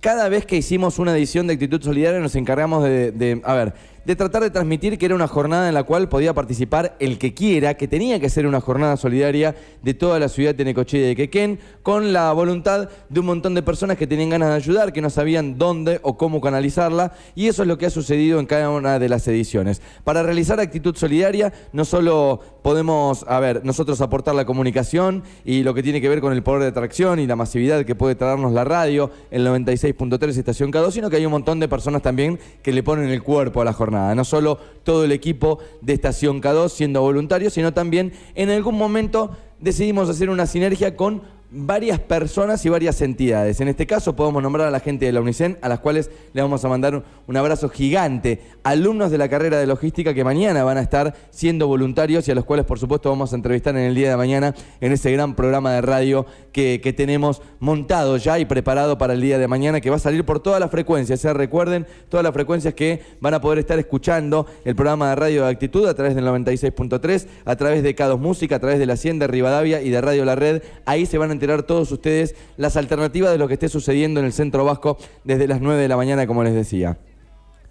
cada vez que hicimos una edición de Actitud Solidaria nos encargamos de, de a ver, de tratar de transmitir que era una jornada en la cual podía participar el que quiera, que tenía que ser una jornada solidaria de toda la ciudad de Necochea y de Quequén, con la voluntad de un montón de personas que tenían ganas de ayudar, que no sabían dónde o cómo canalizarla, y eso es lo que ha sucedido en cada una de las ediciones. Para realizar actitud solidaria, no solo podemos, a ver, nosotros aportar la comunicación y lo que tiene que ver con el poder de atracción y la masividad que puede traernos la radio, el 96.3 Estación K2, sino que hay un montón de personas también que le ponen el cuerpo a la jornada. No solo todo el equipo de Estación K2 siendo voluntario, sino también en algún momento decidimos hacer una sinergia con varias personas y varias entidades. En este caso podemos nombrar a la gente de la UNICEN, a las cuales le vamos a mandar un abrazo gigante. Alumnos de la carrera de logística que mañana van a estar siendo voluntarios y a los cuales por supuesto vamos a entrevistar en el día de mañana en ese gran programa de radio que, tenemos montado ya y preparado para el día de mañana, que va a salir por todas las frecuencias. Se recuerden todas las frecuencias que van a poder estar escuchando el programa de radio de actitud a través del 96.3, a través de Cados Música, a través de la Hacienda Rivadavia y de Radio La Red. Ahí se van a enterar todos ustedes las alternativas de lo que esté sucediendo en el centro vasco desde las 9 de la mañana, como les decía.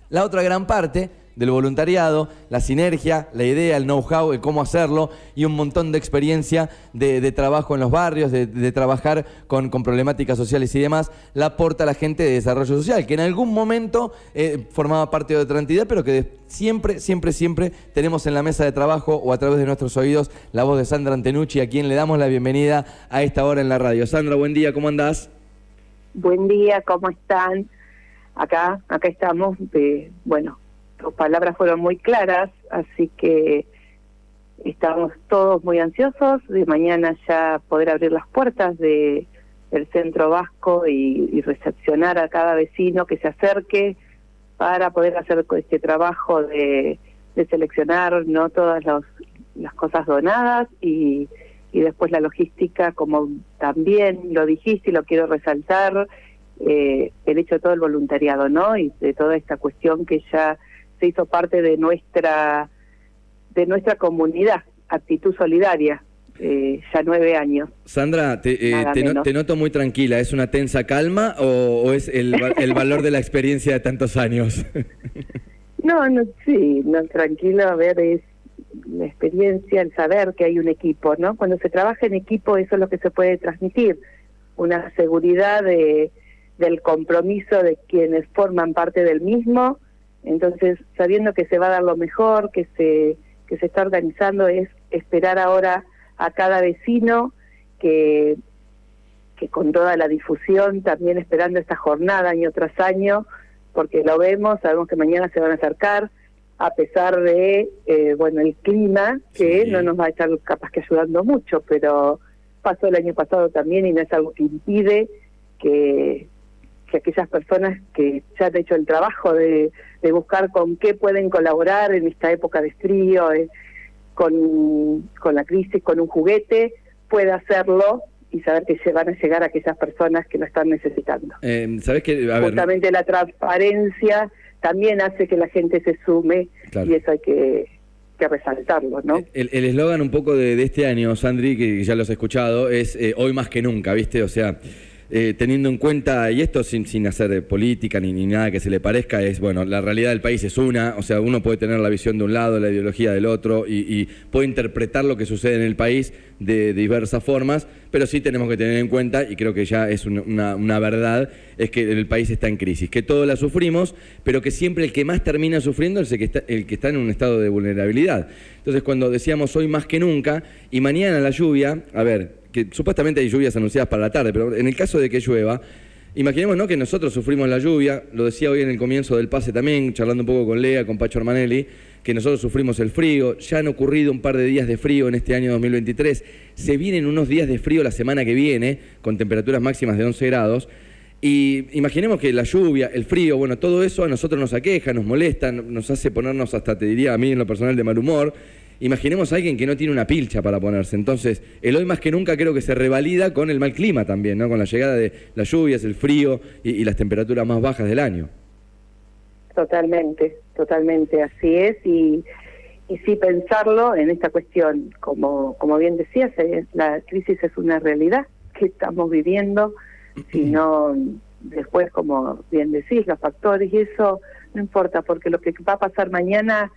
La otra gran parte del voluntariado, la sinergia, la idea, el know-how, el cómo hacerlo y un montón de experiencia de, trabajo en los barrios, de, trabajar con, problemáticas sociales y demás, la aporta la gente de desarrollo social, que en algún momento eh, formaba parte de otra entidad, pero que siempre, siempre, siempre tenemos en la mesa de trabajo o a través de nuestros oídos la voz de Sandra Antenucci, a quien le damos la bienvenida a esta hora en la radio. Sandra, buen día, ¿cómo andás? Buen día, ¿cómo están? Acá, acá estamos, de, bueno, tus palabras fueron muy claras, así que estamos todos muy ansiosos de mañana ya poder abrir las puertas de del centro vasco y, recepcionar a cada vecino que se acerque para poder hacer este trabajo de, seleccionar no todas las cosas donadas y, y después la logística como también lo dijiste y lo quiero resaltar eh, el hecho de todo el voluntariado no y de toda esta cuestión que ya se hizo parte de nuestra de nuestra comunidad, actitud solidaria, eh, ya nueve años. Sandra, te, eh, te, noto muy tranquila. ¿Es una tensa calma o, es el, el, valor de la experiencia de tantos años? no, no, sí, no, tranquilo, a ver, es la experiencia, el saber que hay un equipo, ¿no? Cuando se trabaja en equipo, eso es lo que se puede transmitir, una seguridad de, del compromiso de quienes forman parte del mismo entonces, sabiendo que se va a dar lo mejor, que se, que se está organizando, es esperar ahora a cada vecino que, que con toda la difusión, también esperando esta jornada año tras año, porque lo vemos, sabemos que mañana se van a acercar, a pesar de, eh, bueno, el clima, que no nos va a estar capaz que ayudando mucho, pero pasó el año pasado también y no es algo que impide que, que aquellas personas que ya han hecho el trabajo de, buscar con qué pueden colaborar en esta época de frío, eh, con, con la crisis, con un juguete, pueda hacerlo y saber que se van a llegar a aquellas personas que lo están necesitando. Eh, ¿sabes que, Justamente la transparencia también hace que la gente se sume y eso hay que, que resaltarlo, ¿no? El eslogan un poco de, este año, Sandri, que ya lo has escuchado, es eh, hoy más que nunca, ¿viste? O sea, eh, teniendo en cuenta, y esto sin, sin hacer política ni, ni, nada que se le parezca, es, bueno, la realidad del país es una, o sea, uno puede tener la visión de un lado, la ideología del otro, y, puede interpretar lo que sucede en el país de, diversas formas, pero sí tenemos que tener en cuenta, y creo que ya es una, una, verdad, es que el país está en crisis, que todos la sufrimos, pero que siempre el que más termina sufriendo es el que está, el que está en un estado de vulnerabilidad. Entonces, cuando decíamos hoy más que nunca, y mañana la lluvia, a ver, que supuestamente hay lluvias anunciadas para la tarde, pero en el caso de que llueva, imaginemos ¿no? que nosotros sufrimos la lluvia, lo decía hoy en el comienzo del pase también, charlando un poco con Lea, con Pacho Armanelli, que nosotros sufrimos el frío, ya han ocurrido un par de días de frío en este año 2023, se vienen unos días de frío la semana que viene, con temperaturas máximas de 11 grados, y imaginemos que la lluvia, el frío, bueno, todo eso a nosotros nos aqueja, nos molesta, nos hace ponernos hasta, te diría a mí en lo personal, de mal humor, imaginemos a alguien que no tiene una pilcha para ponerse. Entonces, el hoy más que nunca creo que se revalida con el mal clima también, ¿no? Con la llegada de las lluvias, el frío y, las temperaturas más bajas del año. Totalmente, totalmente, así es. Y, y sí pensarlo en esta cuestión, como, como bien decías, eh, la crisis es una realidad que estamos viviendo, si no, después, como bien decís, los factores, y eso no importa, porque lo que va a pasar mañana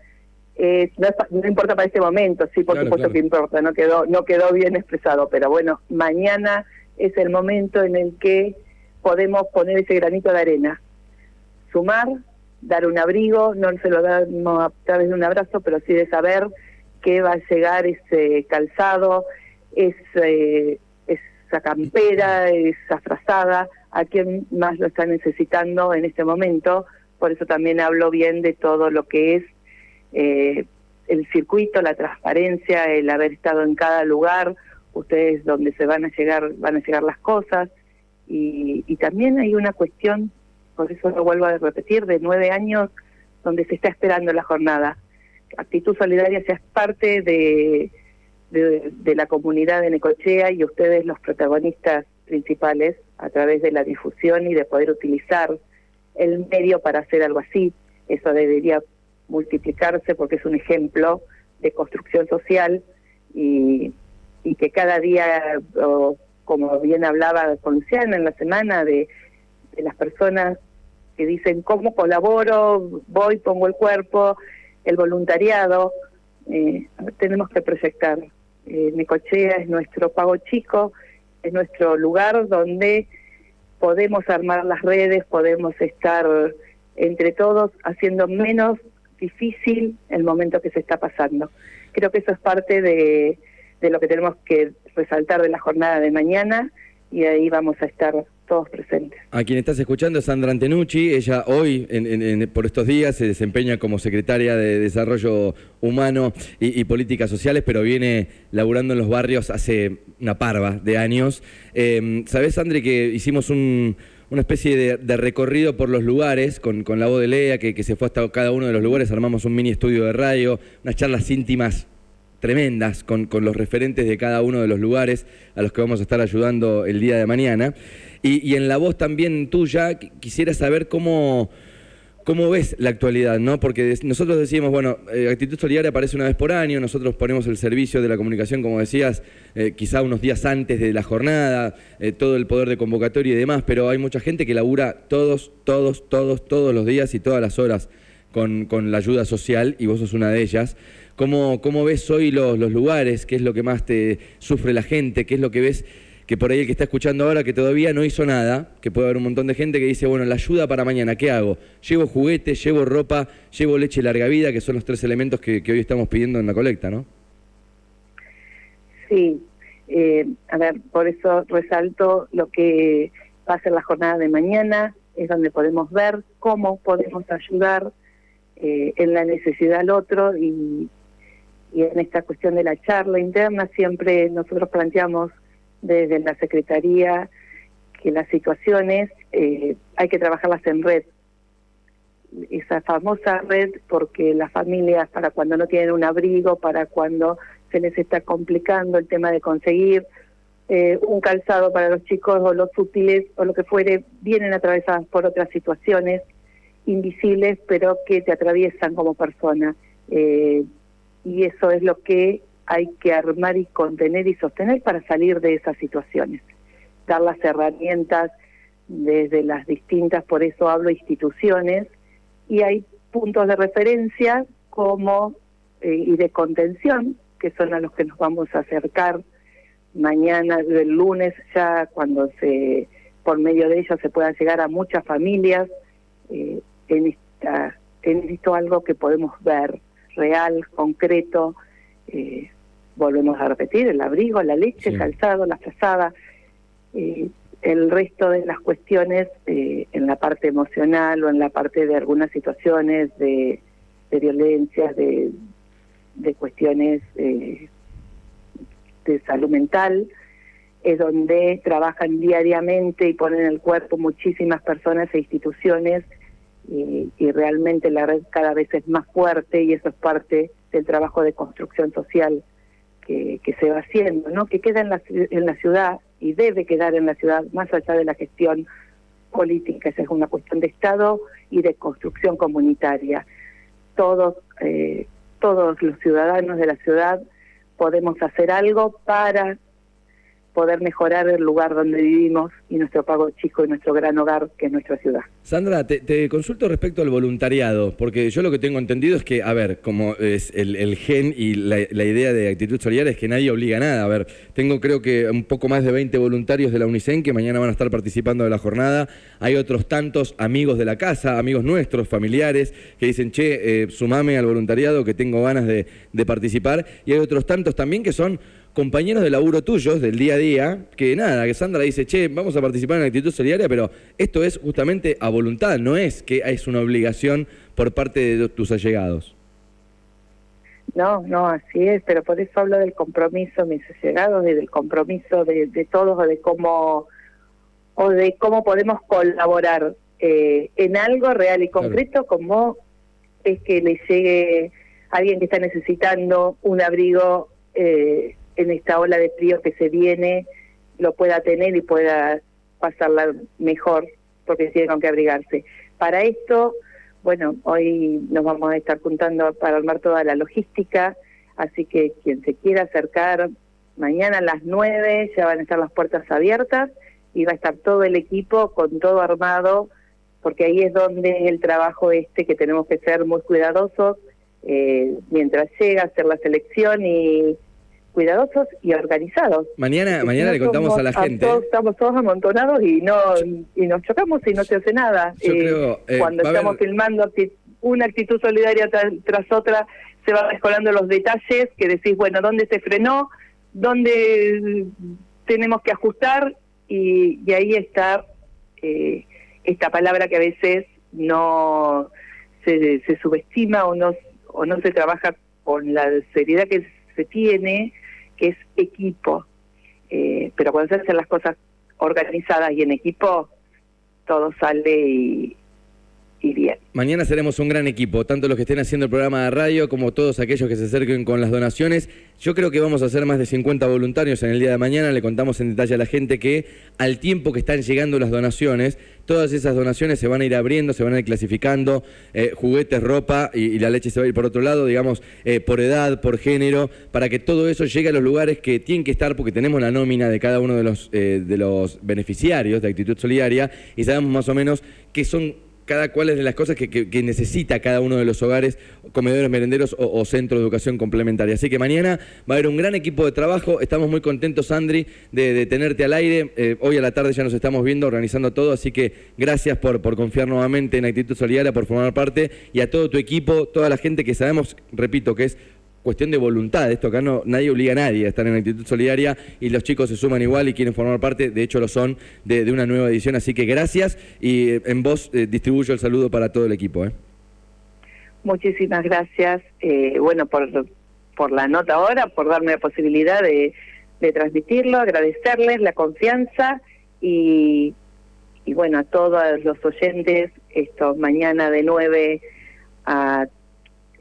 no, importa para este momento, sí, por supuesto que importa, no quedó, no quedó bien expresado, pero bueno, mañana es el momento en el que podemos poner ese granito de arena, sumar, dar un abrigo, no se lo damos a través de un abrazo, pero sí de saber que va a llegar ese calzado, ese, esa campera, esa frazada, a quien más lo está necesitando en este momento. Por eso también hablo bien de todo lo que es eh, el circuito, la transparencia, el haber estado en cada lugar, ustedes donde se van a llegar, van a llegar las cosas. Y, y también hay una cuestión, por eso lo vuelvo a repetir, de nueve años donde se está esperando la jornada. Actitud Solidaria sea parte de, de, la comunidad de Necochea y ustedes los protagonistas principales a través de la difusión y de poder utilizar el medio para hacer algo así. Eso debería multiplicarse porque es un ejemplo de construcción social y, y que cada día, como bien hablaba con Luciana en la semana, de, de las personas que dicen cómo colaboro, voy, pongo el cuerpo, el voluntariado, eh, tenemos que proyectar. Eh, Necochea es nuestro pago chico, es nuestro lugar donde podemos armar las redes, podemos estar entre todos haciendo menos difícil el momento que se está pasando. Creo que eso es parte de, de lo que tenemos que resaltar de la jornada de mañana y ahí vamos a estar todos presentes. A quien estás escuchando es Sandra Antenucci, ella hoy, en, por estos días, se desempeña como secretaria de Desarrollo Humano y, Políticas Sociales, pero viene laburando en los barrios hace una parva de años. Eh, ¿Sabés, Sandra, que hicimos un, una especie de, recorrido por los lugares con, la voz de Lea, que, se fue hasta cada uno de los lugares, armamos un mini estudio de radio, unas charlas íntimas tremendas con, los referentes de cada uno de los lugares a los que vamos a estar ayudando el día de mañana. y en la voz también tuya, quisiera saber cómo ¿Cómo ves la actualidad? ¿no? Porque nosotros decimos, bueno, eh, Actitud Solidaria aparece una vez por año, nosotros ponemos el servicio de la comunicación, como decías, eh, quizá unos días antes de la jornada, eh, todo el poder de convocatoria y demás, pero hay mucha gente que labura todos, todos, todos, todos los días y todas las horas con, la ayuda social y vos sos una de ellas. ¿Cómo, cómo ves hoy los, los lugares? ¿Qué es lo que más te sufre la gente? ¿Qué es lo que ves? Que por ahí el que está escuchando ahora que todavía no hizo nada, que puede haber un montón de gente que dice, bueno, la ayuda para mañana, ¿qué hago? Llevo juguetes, llevo ropa, llevo leche larga vida, que son los tres elementos que, hoy estamos pidiendo en la colecta, ¿no? Sí, eh, a ver, por eso resalto lo que va a ser la jornada de mañana, es donde podemos ver cómo podemos ayudar eh, en la necesidad al otro y, y en esta cuestión de la charla interna siempre nosotros planteamos desde la Secretaría que las situaciones eh, hay que trabajarlas en red. Esa famosa red porque las familias para cuando no tienen un abrigo, para cuando se les está complicando el tema de conseguir eh, un calzado para los chicos o los útiles o lo que fuere, vienen atravesadas por otras situaciones invisibles pero que te atraviesan como persona. Eh, y eso es lo que hay que armar y contener y sostener para salir de esas situaciones. Dar las herramientas desde las distintas, por eso hablo instituciones, y hay puntos de referencia como eh, y de contención, que son a los que nos vamos a acercar mañana, el lunes, ya cuando se por medio de ellos se puedan llegar a muchas familias eh, en esta en esto algo que podemos ver real, concreto, eh, volvemos a repetir, el abrigo, la leche, el calzado, la frazada, eh, el resto de las cuestiones eh, en la parte emocional o en la parte de algunas situaciones de, de violencia, de, de cuestiones eh, de salud mental, es donde trabajan diariamente y ponen el cuerpo muchísimas personas e instituciones y, y, realmente la red cada vez es más fuerte y eso es parte del trabajo de construcción social que, se va haciendo, ¿no? que queda en la, en la ciudad y debe quedar en la ciudad más allá de la gestión política. Esa es una cuestión de Estado y de construcción comunitaria. Todos, eh, todos los ciudadanos de la ciudad podemos hacer algo para poder mejorar el lugar donde vivimos y nuestro pago chico y nuestro gran hogar que es nuestra ciudad. Sandra, te, consulto respecto al voluntariado, porque yo lo que tengo entendido es que, a ver, como es el, gen y la, idea de actitud solidaria es que nadie obliga a nada. A ver, tengo creo que un poco más de 20 voluntarios de la UNICEN que mañana van a estar participando de la jornada. Hay otros tantos amigos de la casa, amigos nuestros, familiares, que dicen, che, eh, sumame al voluntariado que tengo ganas de participar. Y hay otros tantos también que son compañeros de laburo tuyos del día a día, que nada, que Sandra dice, che, vamos a participar en la actitud solidaria, pero esto es justamente a voluntad, no es que es una obligación por parte de tus allegados. No, no, así es, pero por eso hablo del compromiso, mis allegados, y del compromiso de, todos o de cómo o de cómo podemos colaborar eh, en algo real y concreto, como es que le llegue alguien que está necesitando un abrigo eh, en esta ola de frío que se viene lo pueda tener y pueda pasarla mejor porque tiene con qué abrigarse. Para esto, bueno, hoy nos vamos a estar juntando para armar toda la logística, así que quien se quiera acercar, mañana a las 9 ya van a estar las puertas abiertas y va a estar todo el equipo con todo armado, porque ahí es donde el trabajo este que tenemos que ser muy cuidadosos eh, mientras llega a hacer la selección y cuidadosos y organizados. Mañana, mañana le contamos a la gente. estamos todos amontonados y no y nos chocamos y no se hace nada. Eh, eh, cuando estamos filmando una actitud solidaria tras, otra, se van mejorando los detalles que decís, bueno, ¿dónde se frenó? ¿Dónde tenemos que ajustar? Y, y ahí está eh, esta palabra que a veces no se, se subestima o no, o no se trabaja con la seriedad que se tiene es equipo. Eh, pero cuando se hacen las cosas organizadas y en equipo, todo sale y, Mañana seremos un gran equipo, tanto los que estén haciendo el programa de radio como todos aquellos que se acerquen con las donaciones. Yo creo que vamos a hacer más de 50 voluntarios en el día de mañana. Le contamos en detalle a la gente que al tiempo que están llegando las donaciones, todas esas donaciones se van a ir abriendo, se van a ir clasificando, eh, juguetes, ropa y, la leche se va a ir por otro lado, digamos, eh, por edad, por género, para que todo eso llegue a los lugares que tienen que estar porque tenemos la nómina de cada uno de los, eh, de los beneficiarios de Actitud Solidaria y sabemos más o menos que son cada cual es de las cosas que, necesita cada uno de los hogares, comedores, merenderos o, centro de educación complementaria. Así que mañana va a haber un gran equipo de trabajo. Estamos muy contentos, Andri, de, tenerte al aire. Eh, hoy a la tarde ya nos estamos viendo, organizando todo. Así que gracias por, por confiar nuevamente en Actitud Solidaria, por formar parte y a todo tu equipo, toda la gente que sabemos, repito, que es cuestión de voluntad. Esto acá no, nadie obliga a nadie a estar en actitud solidaria y los chicos se suman igual y quieren formar parte, de hecho lo son, de, una nueva edición. Así que gracias y eh, en voz eh, distribuyo el saludo para todo el equipo. ¿eh? Muchísimas gracias, bueno, por, por la nota ahora, por darme la posibilidad de, transmitirlo, agradecerles la confianza y, y bueno, a todos los oyentes, esto mañana de 9 a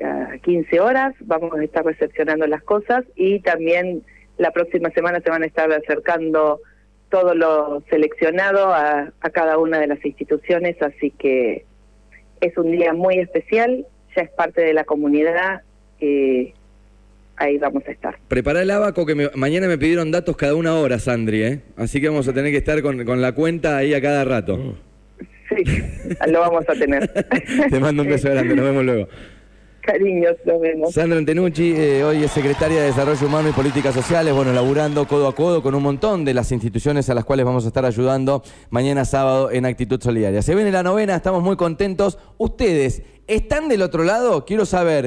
a 15 horas, vamos a estar recepcionando las cosas y también la próxima semana se van a estar acercando todo lo seleccionado a, cada una de las instituciones, así que es un día muy especial, ya es parte de la comunidad, eh, ahí vamos a estar. Prepara el abaco que mañana me pidieron datos cada una hora, Sandri, ¿eh? así que vamos a tener que estar con, con la cuenta ahí a cada rato. Sí, lo vamos a tener. Te mando un beso grande, nos vemos luego. Cariños, nos vemos. Sandra Antenucci, eh, hoy es secretaria de Desarrollo Humano y Políticas Sociales, bueno, laburando codo a codo con un montón de las instituciones a las cuales vamos a estar ayudando mañana sábado en Actitud Solidaria. Se viene la novena, estamos muy contentos. Ustedes, ¿están del otro lado? Quiero saber